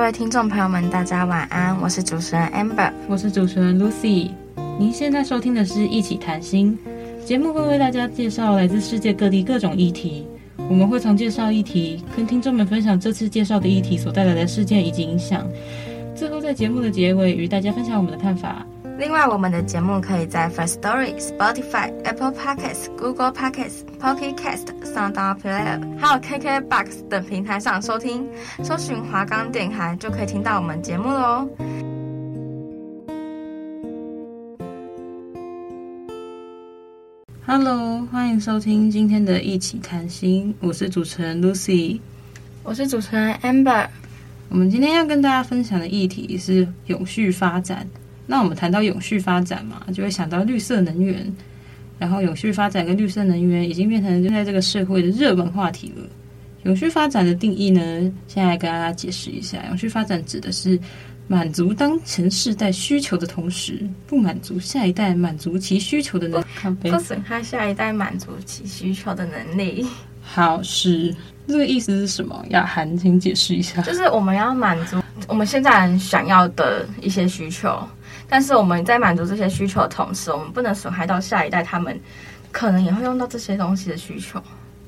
各位听众朋友们，大家晚安，我是主持人 Amber，我是主持人 Lucy。您现在收听的是一起谈心节目，会为大家介绍来自世界各地各种议题。我们会从介绍议题，跟听众们分享这次介绍的议题所带来的事件以及影响。最后在节目的结尾，与大家分享我们的看法。另外，我们的节目可以在 First Story、Spotify、Apple Podcasts、Google Podcasts、Pocket Cast、SoundOn Player，还有 KKBox 等平台上收听。搜寻华冈电台就可以听到我们节目喽。Hello，欢迎收听今天的一起谈心，我是主持人 Lucy，我是主持人 Amber。我们今天要跟大家分享的议题是永续发展。那我们谈到永续发展嘛，就会想到绿色能源，然后永续发展跟绿色能源已经变成现在这个社会的热门话题了。永续发展的定义呢，现在跟大家解释一下，永续发展指的是满足当前世代需求的同时，不满足下一代满足其需求的能力，不损害下一代满足其需求的能力。好，是这个意思是什么？雅涵，请解释一下。就是我们要满足我们现在人想要的一些需求。但是我们在满足这些需求的同时，我们不能损害到下一代，他们可能也会用到这些东西的需求。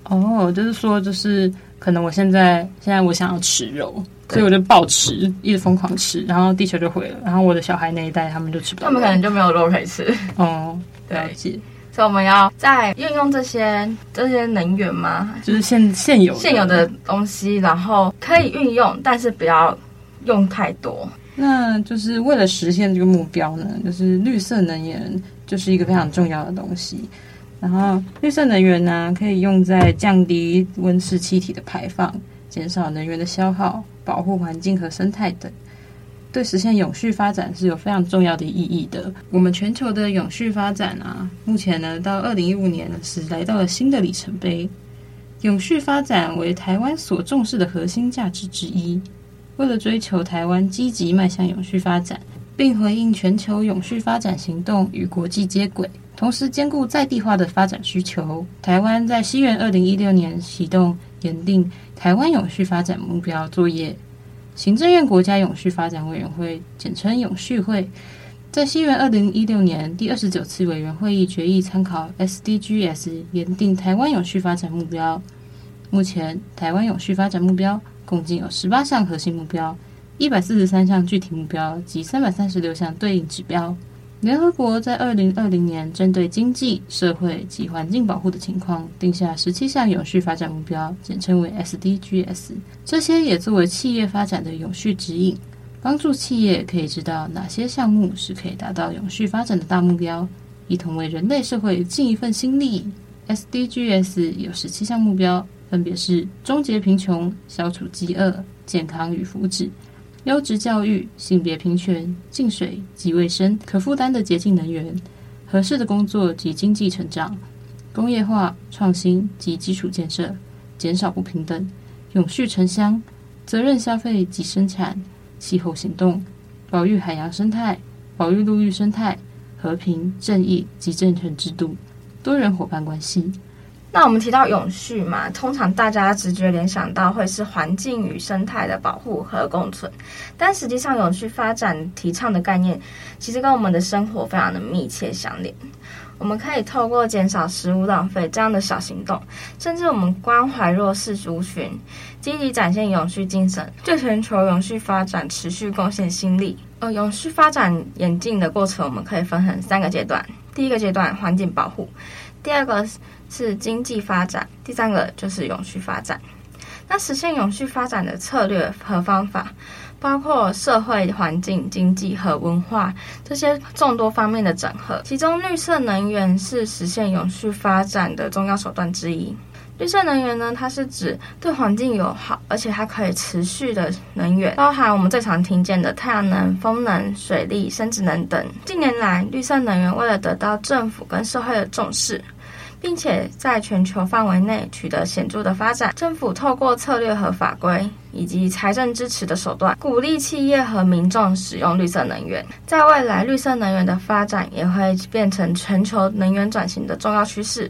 哦，就是说，就是可能我现在现在我想要吃肉，所以我就暴吃，一直疯狂吃，然后地球就毁了，然后我的小孩那一代他们就吃不到，他们可能就没有肉可以吃。哦，了解。所以我们要在运用这些这些能源吗，就是现现有现有的东西，然后可以运用，但是不要用太多。那就是为了实现这个目标呢，就是绿色能源就是一个非常重要的东西。然后绿色能源呢，可以用在降低温室气体的排放、减少能源的消耗、保护环境和生态等，对实现永续发展是有非常重要的意义的。我们全球的永续发展啊，目前呢到二零一五年是来到了新的里程碑。永续发展为台湾所重视的核心价值之一。为了追求台湾积极迈向永续发展，并回应全球永续发展行动与国际接轨，同时兼顾在地化的发展需求，台湾在西元二零一六年启动研定台湾永续发展目标作业。行政院国家永续发展委员会（简称永续会）在西元二零一六年第二十九次委员会议决议参考 SDGs 研定台湾永续发展目标。目前，台湾永续发展目标。共计有十八项核心目标，一百四十三项具体目标及三百三十六项对应指标。联合国在二零二零年针对经济社会及环境保护的情况，定下十七项永续发展目标，简称为 SDGs。这些也作为企业发展的永续指引，帮助企业可以知道哪些项目是可以达到永续发展的大目标，一同为人类社会尽一份心力。SDGs 有十七项目标。分别是终结贫穷、消除饥饿、健康与福祉、优质教育、性别平权、净水及卫生、可负担的洁净能源、合适的工作及经济成长、工业化创新及基础建设、减少不平等、永续城乡、责任消费及生产、气候行动、保育海洋生态、保育陆域生态、和平正义及政权制度、多元伙伴关系。那我们提到永续嘛，通常大家直觉联想到会是环境与生态的保护和共存，但实际上永续发展提倡的概念，其实跟我们的生活非常的密切相连。我们可以透过减少食物浪费这样的小行动，甚至我们关怀弱势族群，积极展现永续精神，对全球永续发展持续贡献心力。呃，永续发展演进的过程，我们可以分成三个阶段。第一个阶段，环境保护。第二个是经济发展，第三个就是永续发展。那实现永续发展的策略和方法，包括社会环境、经济和文化这些众多方面的整合。其中，绿色能源是实现永续发展的重要手段之一。绿色能源呢，它是指对环境友好，而且它可以持续的能源，包含我们最常听见的太阳能、风能、水力、生质能等。近年来，绿色能源为了得到政府跟社会的重视，并且在全球范围内取得显著的发展，政府透过策略和法规以及财政支持的手段，鼓励企业和民众使用绿色能源。在未来，绿色能源的发展也会变成全球能源转型的重要趋势。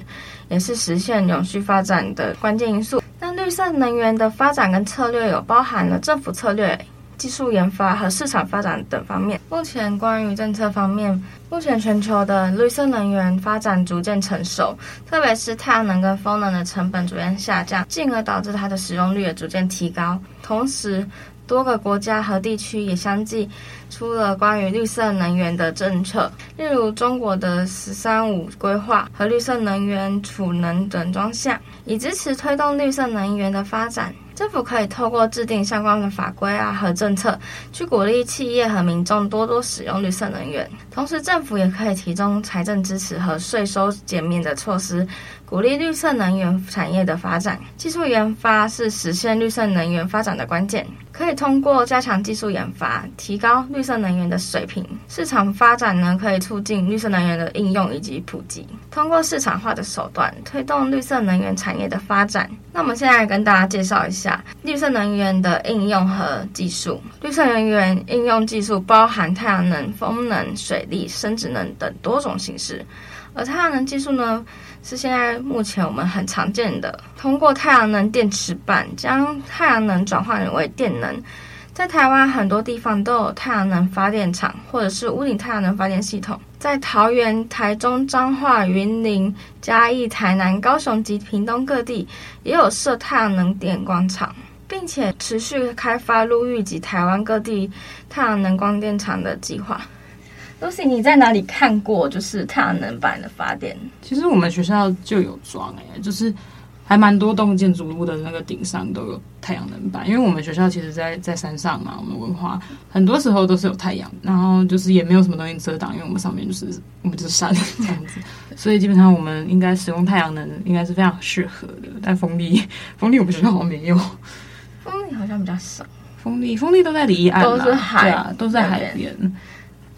也是实现永续发展的关键因素。那绿色能源的发展跟策略有包含了政府策略、技术研发和市场发展等方面。目前关于政策方面，目前全球的绿色能源发展逐渐成熟，特别是太阳能跟风能的成本逐渐下降，进而导致它的使用率也逐渐提高。同时，多个国家和地区也相继出了关于绿色能源的政策，例如中国的“十三五”规划和绿色能源储能等专项，以支持推动绿色能源的发展。政府可以透过制定相关的法规啊和政策，去鼓励企业和民众多多使用绿色能源。同时，政府也可以提供财政支持和税收减免的措施，鼓励绿色能源产业的发展。技术研发是实现绿色能源发展的关键，可以通过加强技术研发，提高绿色能源的水平。市场发展呢，可以促进绿色能源的应用以及普及，通过市场化的手段推动绿色能源产业的发展。那我们现在跟大家介绍一下绿色能源的应用和技术。绿色能源应用技术包含太阳能、风能、水力、生质能等多种形式。而太阳能技术呢，是现在目前我们很常见的，通过太阳能电池板将太阳能转换为电能。在台湾很多地方都有太阳能发电厂，或者是屋顶太阳能发电系统。在桃园、台中、彰化、云林、嘉义、台南、高雄及屏东各地，也有设太阳能电光厂，并且持续开发陆域及台湾各地太阳能光电厂的计划。Lucy，你在哪里看过就是太阳能板的发电？其实我们学校就有装哎，就是。还蛮多栋建筑物的那个顶上都有太阳能板，因为我们学校其实在在山上嘛，我们文化很多时候都是有太阳，然后就是也没有什么东西遮挡，因为我们上面就是我们就是山 这样子，所以基本上我们应该使用太阳能应该是非常适合的。但风力，风力我们学校好像没有，风力好像比较少，风力风力都在离岸，都是海，对啊，都在海边。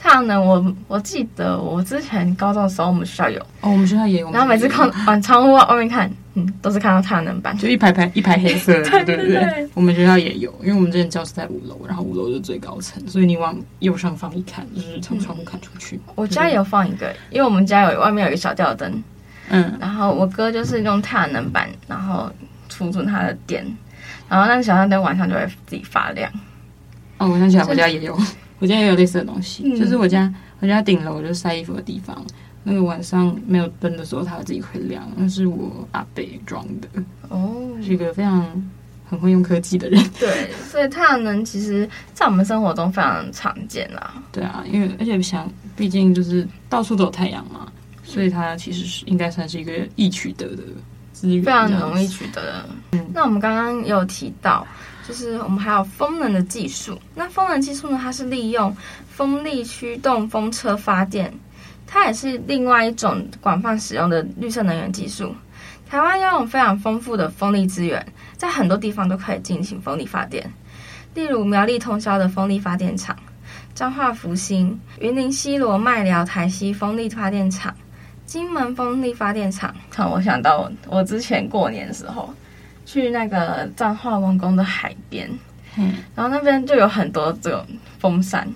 太阳能，我我记得我之前高中的时候，我们学校有哦，我们学校也有。然后每次看 往窗户外面看，嗯，都是看到太阳能板，就一排排一排黑色的，对对对。我们学校也有，因为我们之前教室在五楼，然后五楼是最高层，所以你往右上方一看，就是从窗户看出去。嗯、我家也有放一个，因为我们家有外面有一个小吊灯，嗯，然后我哥就是用太阳能板，然后储存它的电，然后那个小吊灯晚上就会自己发亮。哦，我想起来，我家也有，我家也有类似的东西，嗯、就是我家。我家顶楼就是晒衣服的地方，那个晚上没有灯的时候，它自己会亮。那是我阿伯装的哦，是一个非常很会用科技的人。对，所以太阳能其实在我们生活中非常常见啦。对啊，因为而且想，毕竟就是到处都有太阳嘛，所以它其实是应该算是一个易取得的资源，非常容易取得的。嗯，那我们刚刚有提到。就是我们还有风能的技术，那风能技术呢，它是利用风力驱动风车发电，它也是另外一种广泛使用的绿色能源技术。台湾拥有非常丰富的风力资源，在很多地方都可以进行风力发电，例如苗栗通霄的风力发电厂、彰化福兴、云林西螺麦寮台西风力发电厂、金门风力发电厂。让我想到我之前过年的时候。去那个彰化王宫的海边，嗯，然后那边就有很多这种风扇，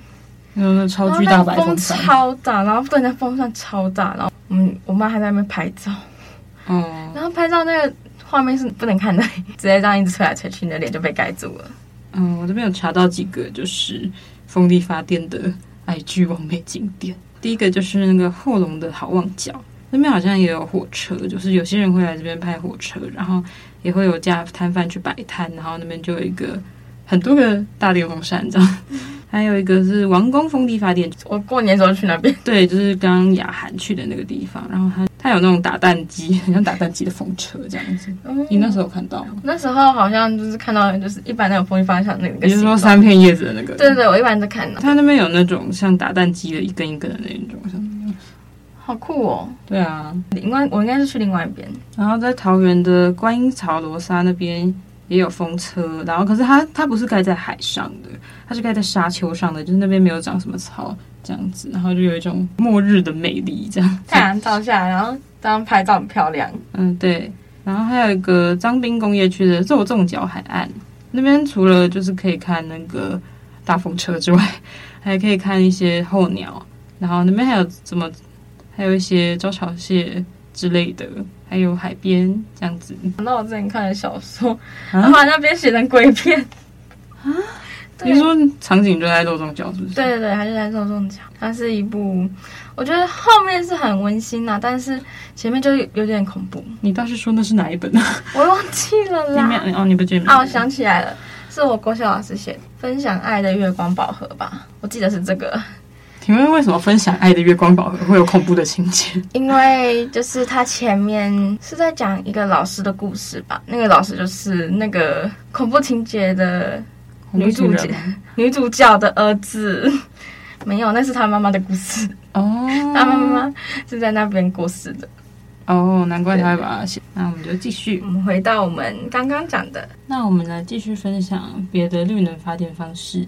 有那超巨大白风扇，超大，然后对，那风扇超大，然后嗯，我妈还在那边拍照，嗯，然后拍照那个画面是不能看的，直接这样一直吹来吹去，你的脸就被盖住了。嗯，我这边有查到几个就是风力发电的 IG 网美景点，第一个就是那个后龙的好望角，那边好像也有火车，就是有些人会来这边拍火车，然后。也会有家摊贩去摆摊，然后那边就有一个很多个大电风扇这样，还有一个是王宫风力发电。我过年时候去那边，对，就是刚刚雅涵去的那个地方，然后他他有那种打蛋机，很像打蛋机的风车这样子。嗯、你那时候有看到吗？那时候好像就是看到，就是一般那种风力发电厂那个，也就是说三片叶子的那个。对对对，我一般都看到。它那边有那种像打蛋机的一根一根的那种，像好酷哦。对啊，应该我应该是去另外一边。然后在桃园的观音桥罗沙那边也有风车，然后可是它它不是盖在海上的，它是盖在沙丘上的，就是那边没有长什么草这样子，然后就有一种末日的美丽这样。太阳照下来，然后这样拍照很漂亮。嗯，对。然后还有一个张滨工业区的肉粽角海岸，那边除了就是可以看那个大风车之外，还可以看一些候鸟。然后那边还有什么，还有一些招潮蟹之类的，还有海边这样子。那我之前看的小说，啊、然后那边写成鬼片啊？你说场景就在肉粽角是不是？对对对，还是在肉粽角。它是一部。我觉得后面是很温馨呐、啊，但是前面就有点恐怖。你倒是说那是哪一本呢？我忘记了啦。哦，你不记得？啊，我想起来了，是我国小老师写的《分享爱的月光宝盒》吧？我记得是这个。请问为什么分享爱的月光宝盒会有恐怖的情节？因为就是他前面是在讲一个老师的故事吧？那个老师就是那个恐怖情节的女主角，女主角的儿子。没有，那是他妈妈的故事哦。他妈妈是在那边过世的哦，难怪他会把它写。那我们就继续，我们回到我们刚刚讲的。那我们来继续分享别的绿能发电方式。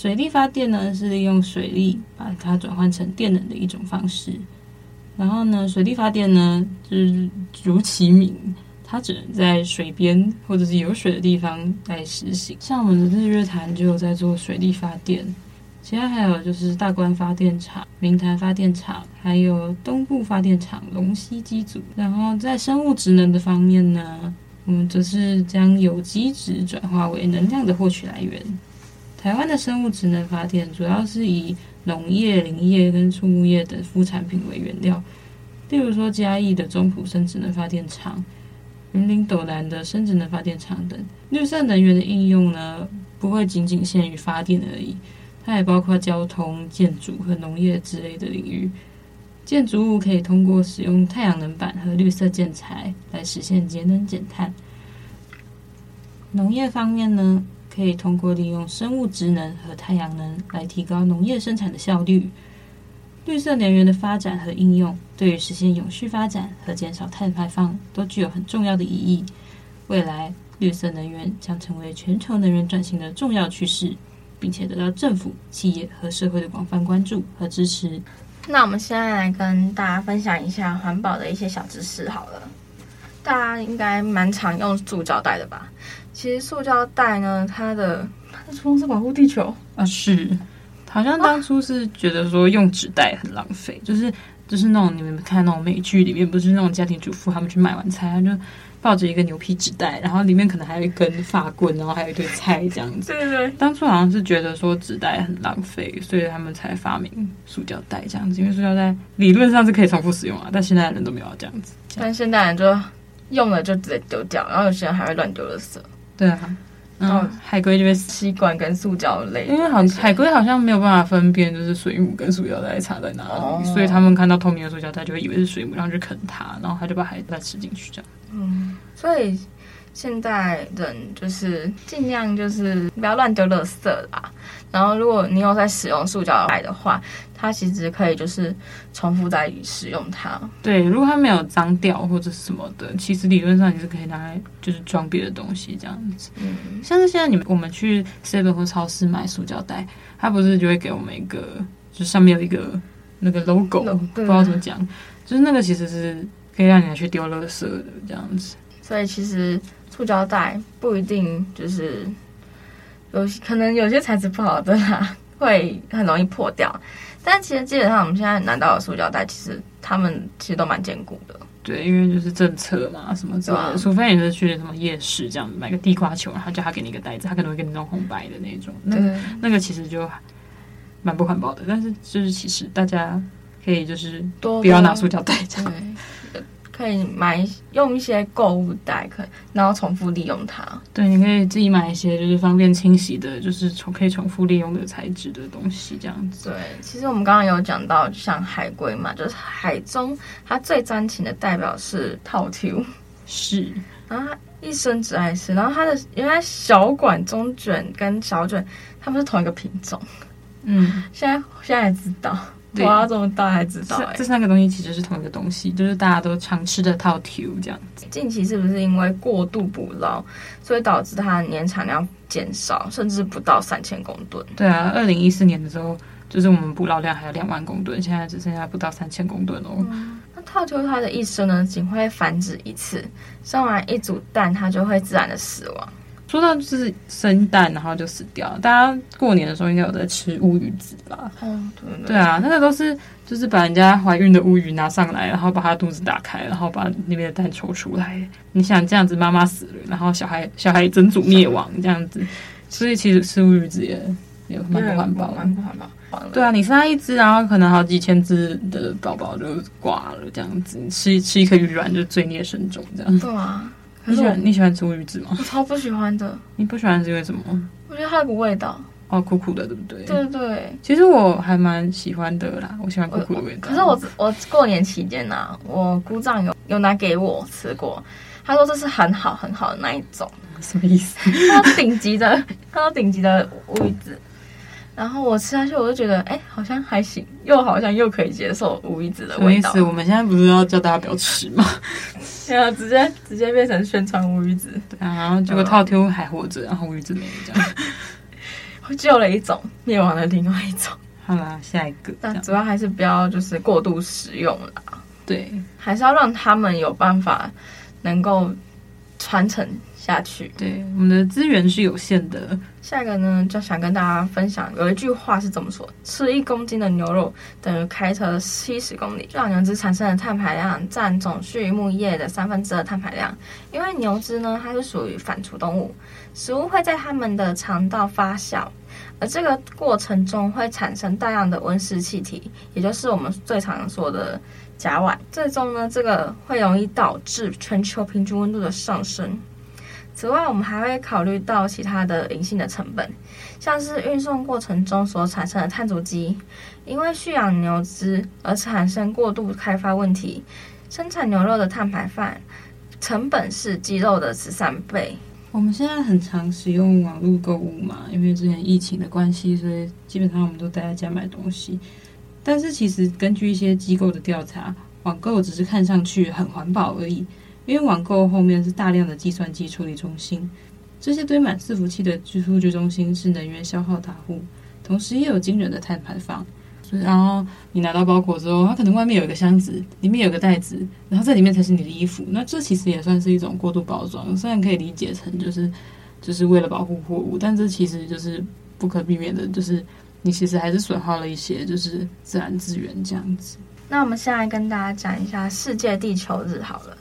水力发电呢，是利用水力把它转换成电能的一种方式。然后呢，水力发电呢，就是如其名，它只能在水边或者是有水的地方来实行。像我们的日月潭就有在做水力发电。其他还有就是大观发电厂、明潭发电厂，还有东部发电厂龙溪机组。然后在生物职能的方面呢，我们则是将有机质转化为能量的获取来源。台湾的生物质能发电主要是以农业、林业跟畜牧业等副产品为原料，例如说嘉义的中埔生质能发电厂、云林斗南的生质能发电厂等。绿色能源的应用呢，不会仅仅限于发电而已。它也包括交通、建筑和农业之类的领域。建筑物可以通过使用太阳能板和绿色建材来实现节能减碳。农业方面呢，可以通过利用生物质能和太阳能来提高农业生产的效率。绿色能源的发展和应用，对于实现永续发展和减少碳排放都具有很重要的意义。未来，绿色能源将成为全球能源转型的重要趋势。并且得到政府、企业和社会的广泛关注和支持。那我们现在来跟大家分享一下环保的一些小知识。好了，大家应该蛮常用塑胶袋的吧？其实塑胶袋呢，它的它的初衷是保护地球啊，是。好像当初是觉得说用纸袋很浪费，啊，就是就是那种你们看那种美剧里面，不是那种家庭主妇他们去买完菜，他就。抱着一个牛皮纸袋，然后里面可能还有一根发棍，然后还有一堆菜这样子。对对对。当初好像是觉得说纸袋很浪费，所以他们才发明塑胶袋这样子。因为塑胶袋理论上是可以重复使用啊，但现在的人都没有这样子。但现在人就用了就直接丢掉，然后有些人还会乱丢垃圾。对啊。然后海龟就会吸管跟塑胶类，因为好海龟好像没有办法分辨就是水母跟塑胶袋差在哪里，哦，所以他们看到透明的塑胶袋就会以为是水母，然后就啃它，然后它就把海带吃进去这样。嗯，所以现在人就是尽量就是不要乱丢垃圾啦。然后如果你有在使用塑胶袋的话，它其实可以就是重复再使用它。对，如果它没有脏掉或者什么的，其实理论上你是可以拿来就是装别的东西这样子。嗯，像是现在你们我们去 Seven 或超市买塑胶袋，它不是就会给我们一个，就上面有一个那个 logo，不知道怎么讲，就是那个其实是。可以让你拿去丢垃圾的这样子，所以其实塑胶袋不一定就是有可能有些材质不好的啦，会很容易破掉。但其实基本上我们现在拿到的塑胶袋，其实它们其实都蛮坚固的。对，因为就是政策嘛，什么之类的，除非你是去什么夜市这样买个地瓜球，然后叫他给你一个袋子，他可能会给你弄红白的那种。那那个其实就蛮不环保的。但是就是其实大家可以就是不要拿塑胶袋这样。可以买用一些购物袋，可以然后重复利用它。对，你可以自己买一些就是方便清洗的，就是重可以重复利用的材质的东西，这样子。对，其实我们刚刚有讲到，像海龟嘛，就是海中它最专情的代表是套 Q，是，然后它一生只爱吃，然后它的原来小管中卷跟小卷，它们是同一个品种。嗯，现在现在才知道。对啊，这么大还知道、欸？这三个东西其实是同一个东西，就是大家都常吃的套 Q 这样子。近期是不是因为过度捕捞，所以导致它的年产量减少，甚至不到三千公吨？对啊，二零一四年的时候，就是我们捕捞量还有两万公吨，现在只剩下不到三千公吨哦。嗯、那套球它的一生呢，仅会繁殖一次，生完一组蛋，它就会自然的死亡。说到就是生蛋，然后就死掉。大家过年的时候应该有在吃乌鱼子吧？嗯，对对。对啊，那个都是就是把人家怀孕的乌鱼拿上来，然后把它肚子打开，然后把里面的蛋抽出来。你想这样子，妈妈死了，然后小孩小孩整组灭亡这样子，所以其实吃乌鱼子也也蛮不环保，蛮不环保。对啊，你生一只，然后可能好几千只的宝宝就挂了这样子，吃吃一颗鱼卵就罪孽深重这样。对啊。你喜欢你喜欢吃乌鱼子吗？我超不喜欢的。你不喜欢是因为什么？我觉得它有股味道。哦，苦苦的，对不对？对对。其实我还蛮喜欢的啦，我喜欢苦苦的味道。可是我我过年期间呢、啊，我姑丈有有拿给我吃过，他说这是很好很好的那一种。什么意思？他说顶级的，他说顶级的乌鱼子。然后我吃下去，我就觉得，哎，好像还行，又好像又可以接受乌鱼子的味道。什么意思？我们现在不是要叫大家不要吃吗？对啊，直接直接变成宣传乌鱼子。对啊，然后结果套 Q 还活着，然后乌鱼子没了，这样。我救了一种，灭亡了另外一种。好啦，下一个。但主要还是不要就是过度食用啦。对，还是要让他们有办法能够传承。下去，对，我们的资源是有限的。下一个呢，就想跟大家分享，有一句话是怎么说：吃一公斤的牛肉等于开车七十公里。让牛只产生的碳排量占总畜牧业的三分之二碳排量。因为牛只呢，它是属于反刍动物，食物会在它们的肠道发酵，而这个过程中会产生大量的温室气体，也就是我们最常说的甲烷。最终呢，这个会容易导致全球平均温度的上升。此外，我们还会考虑到其他的隐性的成本，像是运送过程中所产生的碳足迹，因为蓄养牛只而产生过度开发问题，生产牛肉的碳排放成本是鸡肉的十三倍。我们现在很常使用网络购物嘛，因为之前疫情的关系，所以基本上我们都待在家买东西。但是其实根据一些机构的调查，网购只是看上去很环保而已。因为网购后面是大量的计算机处理中心，这些堆满伺服器的数据中心是能源消耗大户，同时也有惊人的碳排放。然后你拿到包裹之后，它可能外面有一个箱子，里面有个袋子，然后在里面才是你的衣服。那这其实也算是一种过度包装，虽然可以理解成就是就是为了保护货物，但这其实就是不可避免的，就是你其实还是损耗了一些就是自然资源这样子。那我们现在跟大家讲一下世界地球日好了。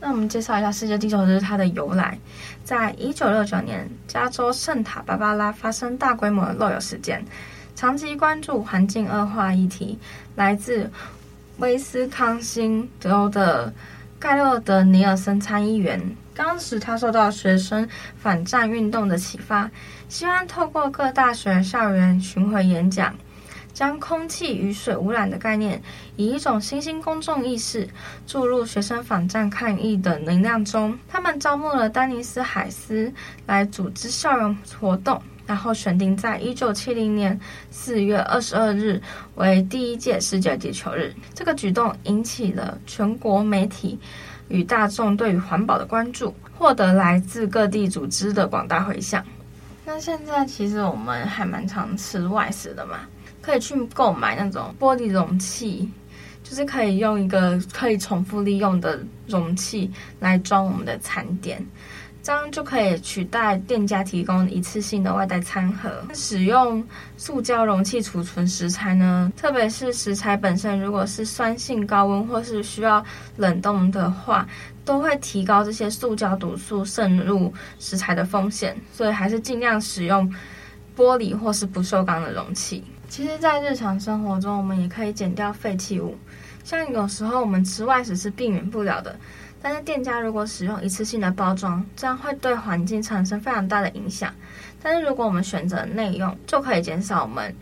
那我们介绍一下世界地球日它的由来。在一九六九年，加州圣塔芭芭拉发生大规模的漏油事件。长期关注环境恶化议题，来自威斯康星州的盖洛德尼尔森参议员，当时他受到学生反战运动的启发，希望透过各大学校园巡回演讲。将空气与水污染的概念，以一种新兴公众意识注入学生反战抗议的能量中。他们招募了丹尼斯·海斯来组织校园活动，然后选定在一九七零年四月二十二日为第一届世界地球日。这个举动引起了全国媒体与大众对于环保的关注，获得来自各地组织的广大回响。那现在其实我们还蛮常吃外食的嘛。可以去购买那种玻璃容器，就是可以用一个可以重复利用的容器来装我们的餐点，这样就可以取代店家提供一次性的外带餐盒。使用塑胶容器储存食材呢，特别是食材本身如果是酸性、高温或是需要冷冻的话，都会提高这些塑胶毒素渗入食材的风险，所以还是尽量使用玻璃或是不锈钢的容器。其实，在日常生活中，我们也可以减掉废弃物。像有时候我们吃外食是避免不了的，但是店家如果使用一次性的包装，这样会对环境产生非常大的影响。但是如果我们选择内用，就可以减少我们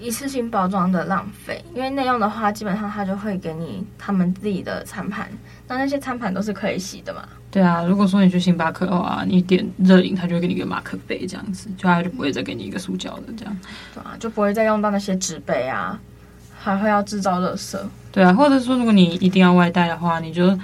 一次性包装的浪费。因为内用的话，基本上它就会给你他们自己的餐盘，那那些餐盘都是可以洗的嘛。对啊，如果说你去星巴克的话，你点热饮，他就会给你一个马克杯这样子，就他就不会再给你一个塑胶的这样。对啊，就不会再用到那些纸杯啊，还会要制造热色。对啊，或者说如果你一定要外带的话，你就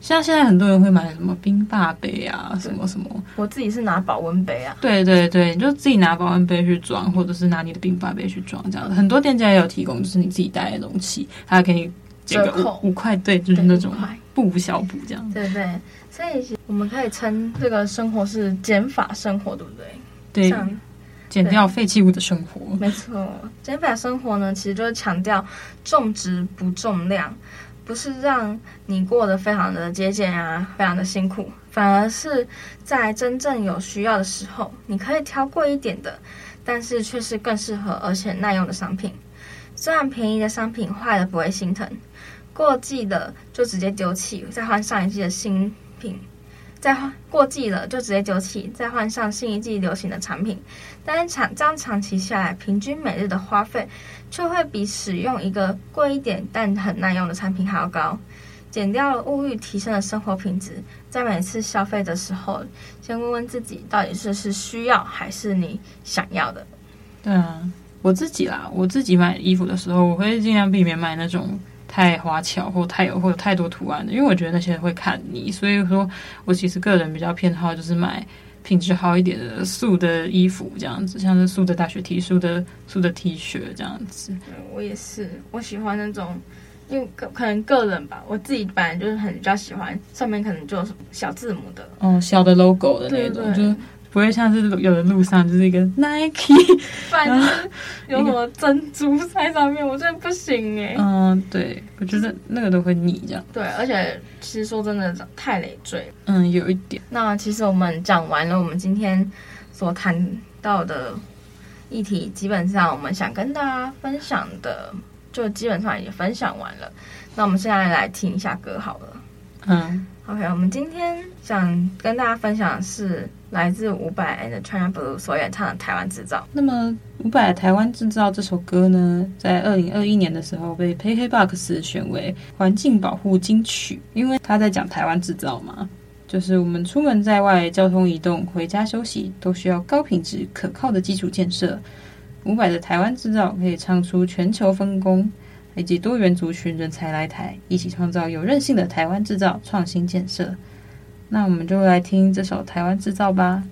像现在很多人会买什么冰霸杯啊，什么什么。我自己是拿保温杯啊。对对对，你就自己拿保温杯去装，或者是拿你的冰霸杯去装，这样子。很多店家也有提供，就是你自己带的容器，它给你折扣五块，对，就是那种不无小补这样。对对，所以我们可以称这个生活是减法生活，对不对？对。减掉废弃物的生活，没错。减法生活呢，其实就是强调重质不重量，不是让你过得非常的节俭啊，非常的辛苦，反而是在真正有需要的时候，你可以挑贵一点的，但是却是更适合而且耐用的商品。虽然便宜的商品坏了不会心疼，过季的就直接丢弃，再换上一季的新品。再换过季了就直接丢弃，再换上新一季流行的产品。但是长这样长期下来，平均每日的花费却会比使用一个贵一点但很耐用的产品还要高。减掉了物欲，提升了生活品质。在每次消费的时候，先问问自己，到底是是需要还是你想要的？对啊，我自己啦，我自己买衣服的时候，我会尽量避免买那种。太花巧或太有或有太多图案的，因为我觉得那些人会看你，所以说我其实个人比较偏好就是买品质好一点的素的衣服，这样子，像是素的大学 T、素的素的 T 恤这样子。我也是，我喜欢那种，因为可可能个人吧，我自己本来就是很比较喜欢上面可能就是小字母的，嗯，小的 logo 的那种。不会像是有的路上就是一个 Nike，反正有什么珍珠在上面，我真的不行哎。嗯，对，我觉得那个都会腻这样。对，而且其实说真的，太累赘。嗯，有一点。那其实我们讲完了，我们今天所谈到的议题，基本上我们想跟大家分享的，就基本上也分享完了。那我们现在来听一下歌好了。嗯。OK，我们今天想跟大家分享的是来自伍佰 and China Blue 所演唱的《台湾制造》。那么，伍佰《台湾制造》这首歌呢，在二零二一年的时候被 KKBOX 选为环境保护金曲，因为他在讲台湾制造嘛，就是我们出门在外、交通移动、回家休息，都需要高品质、可靠的基础建设。伍佰的《台湾制造》可以唱出全球分工。以及多元族群人才来台，一起创造有韧性的台湾制造创新建设。那我们就来听这首《台湾制造》吧。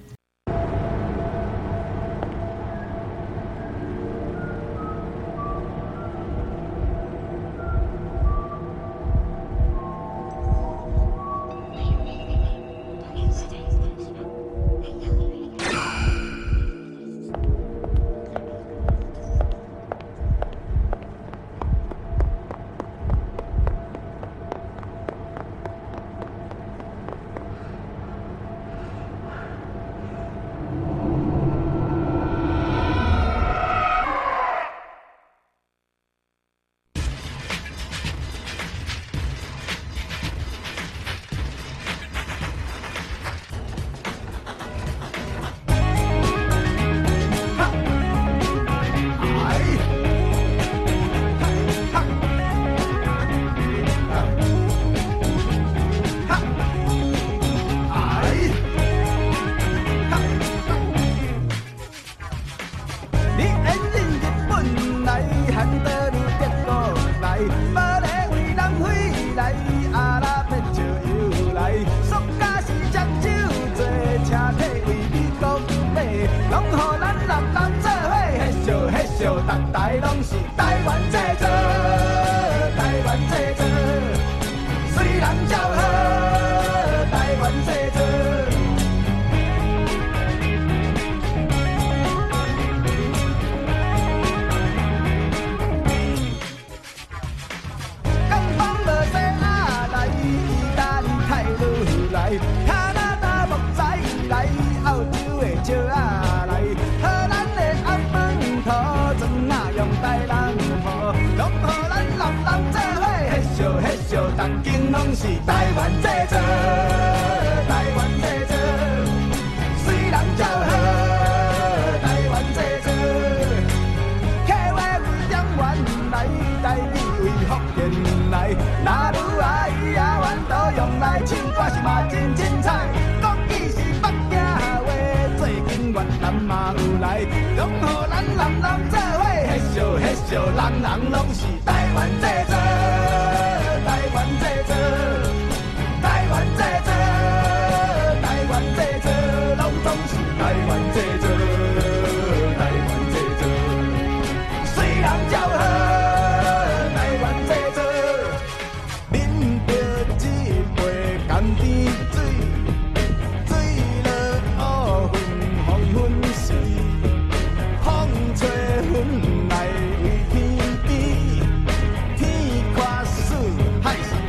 是台湾之光。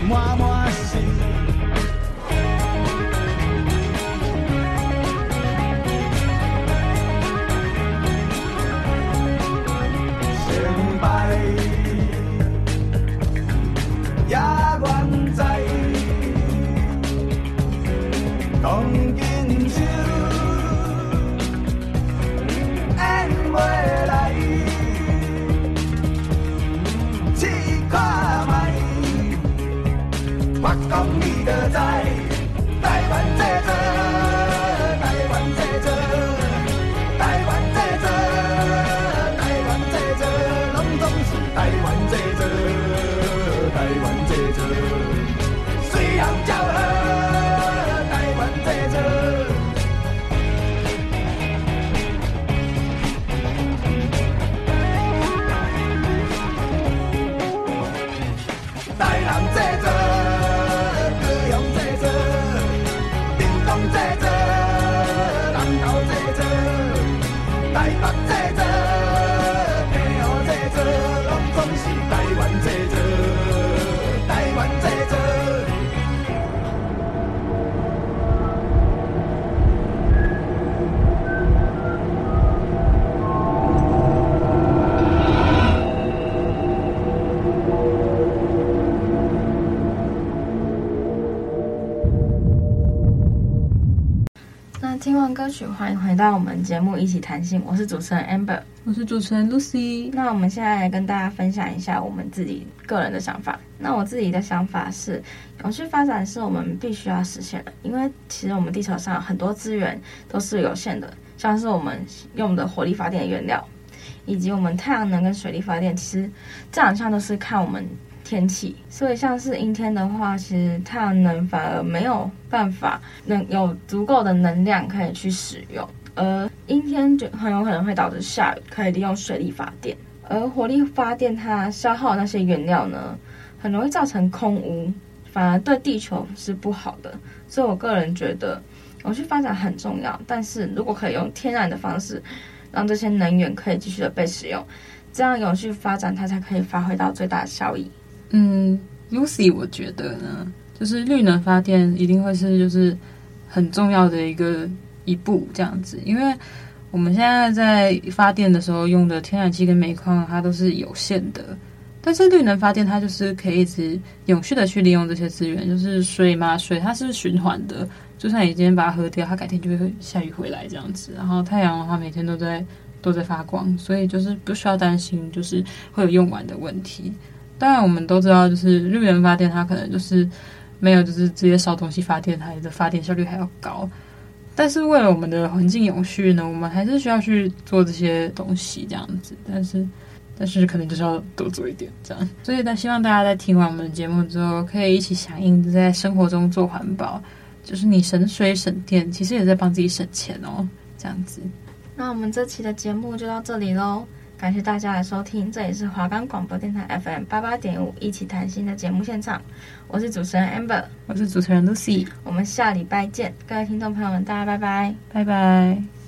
moi. 歌曲，欢迎回到我们节目一起谈心，我是主持人 Amber。我是主持人 Lucy。那我们现在来跟大家分享一下我们自己个人的想法。那我自己的想法是，永续发展是我们必须要实现的，因为其实我们地球上很多资源都是有限的，像是我们用的火力发电原料，以及我们太阳能跟水力发电，其实这两项都是看我们天气。所以像是阴天的话，其实太阳能反而没有办法能有足够的能量可以去使用。而阴天就很有可能会导致下雨，可以利用水力发电。而火力发电它消耗那些原料呢，很容易造成空污，反而对地球是不好的。所以我个人觉得，永续发展很重要，但是如果可以用天然的方式，让这些能源可以继续的被使用，这样永续发展它才可以发挥到最大的效益。嗯，Lucy，我觉得呢，就是绿能发电一定会是就是很重要的一个一步这样子，因为我们现在在发电的时候用的天然气跟煤矿，它都是有限的，但是绿能发电它就是可以一直永续的去利用这些资源，就是水嘛，水它是循环的，就算你今天把它喝掉，它改天就会下雨回来这样子，然后太阳的话每天都在都在发光，所以就是不需要担心就是会有用完的问题。当然我们都知道，就是绿能发电它可能就是没有就是直接烧东西发电，它的发电效率还要高。但是为了我们的环境永续呢，我们还是需要去做这些东西这样子。但是，但是可能就是要多做一点这样。所以，但希望大家在听完我们的节目之后，可以一起响应，在生活中做环保，就是你省水省电，其实也在帮自己省钱哦。这样子。那我们这期的节目就到这里喽，感谢大家的收听，这里是华冈广播电台 FM 八八点五，一起谈心的节目现场，我是主持人 Amber，我是主持人 Lucy，我们下礼拜见，各位听众朋友们，大家拜拜，拜拜。